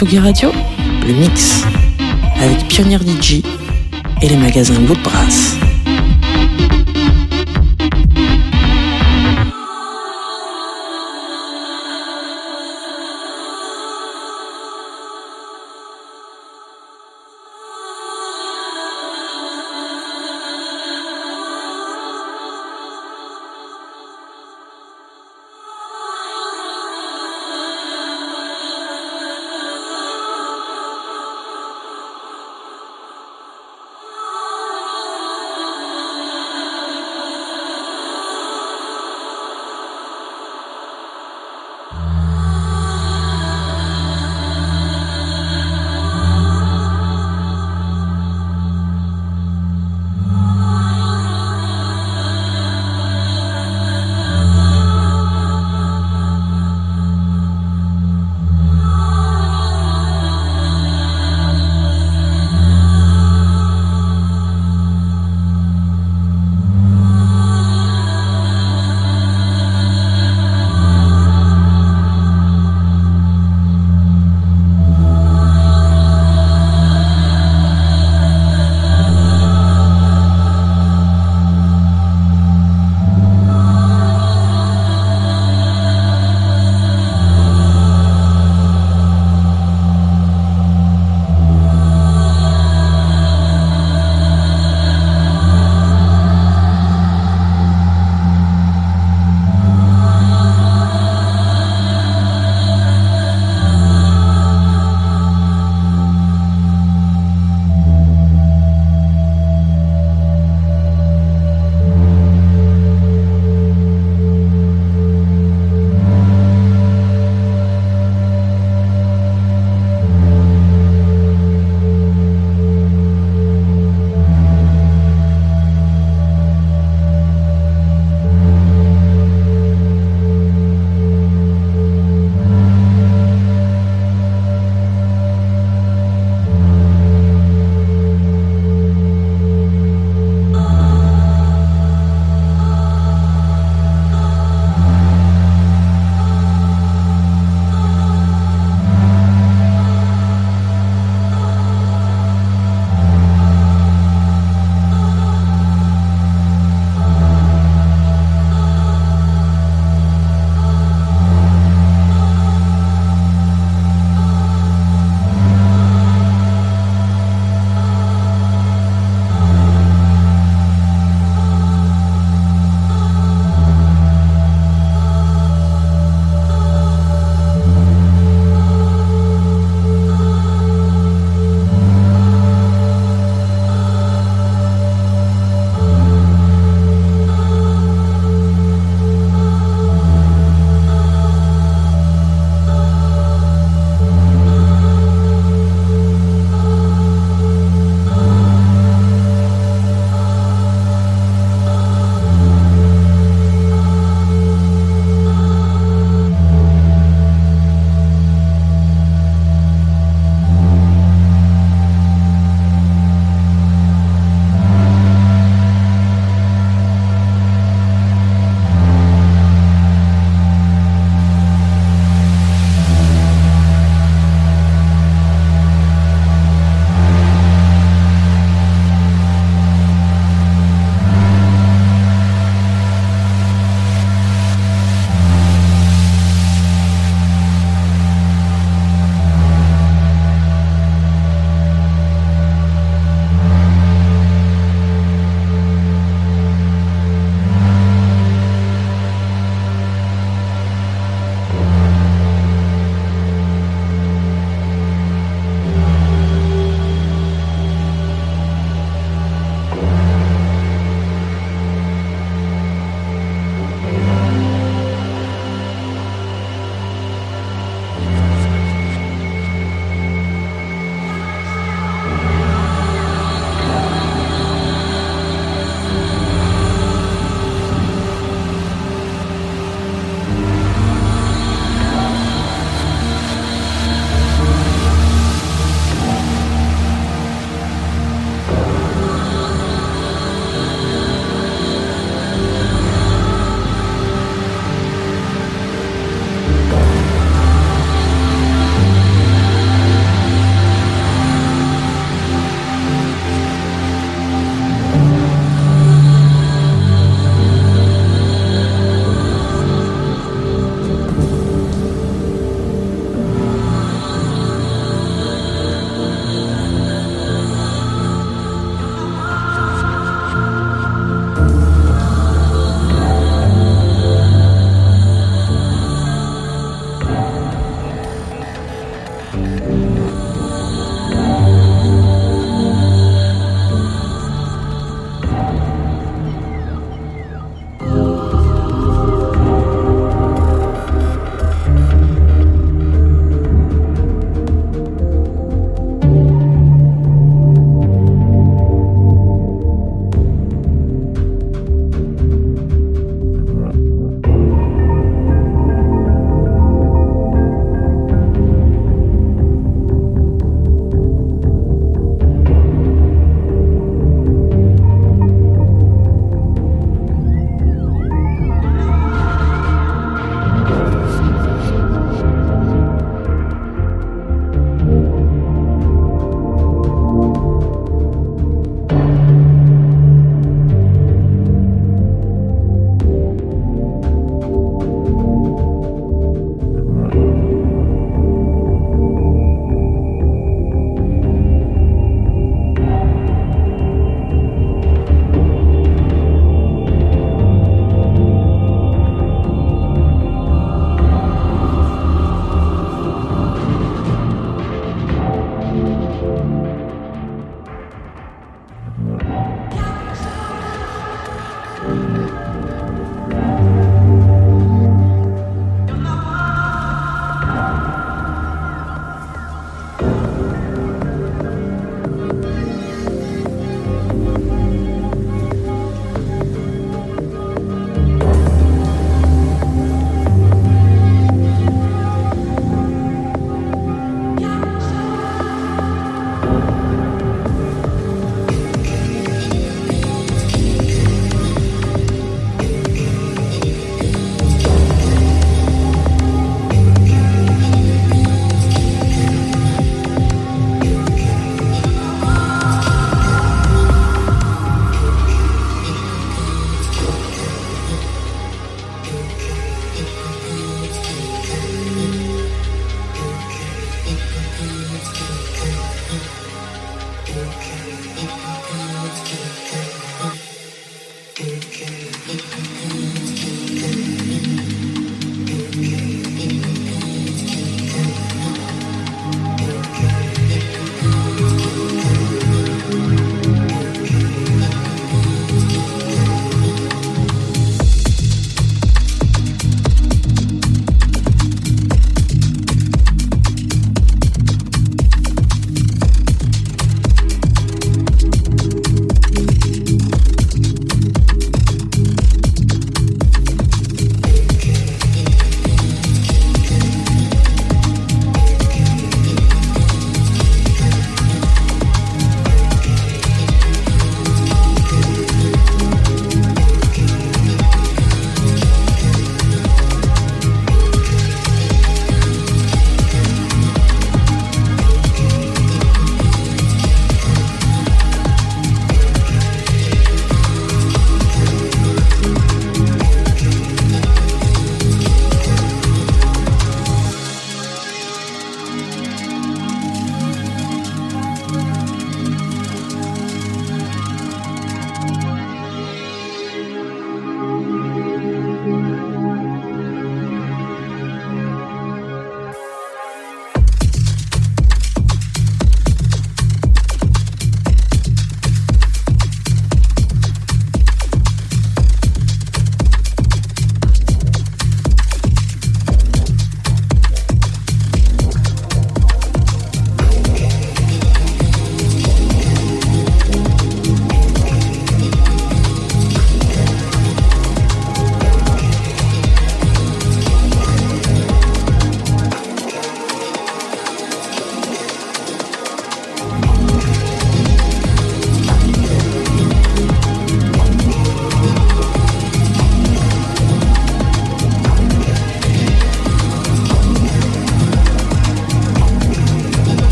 Tsugi Radio, le mix avec Pionnier DJ et les magasins Woodbrass. Tsugi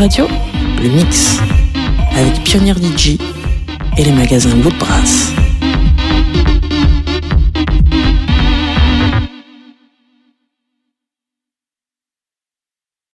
Le mix avec Pionnier DJ et les magasins Woodbrass.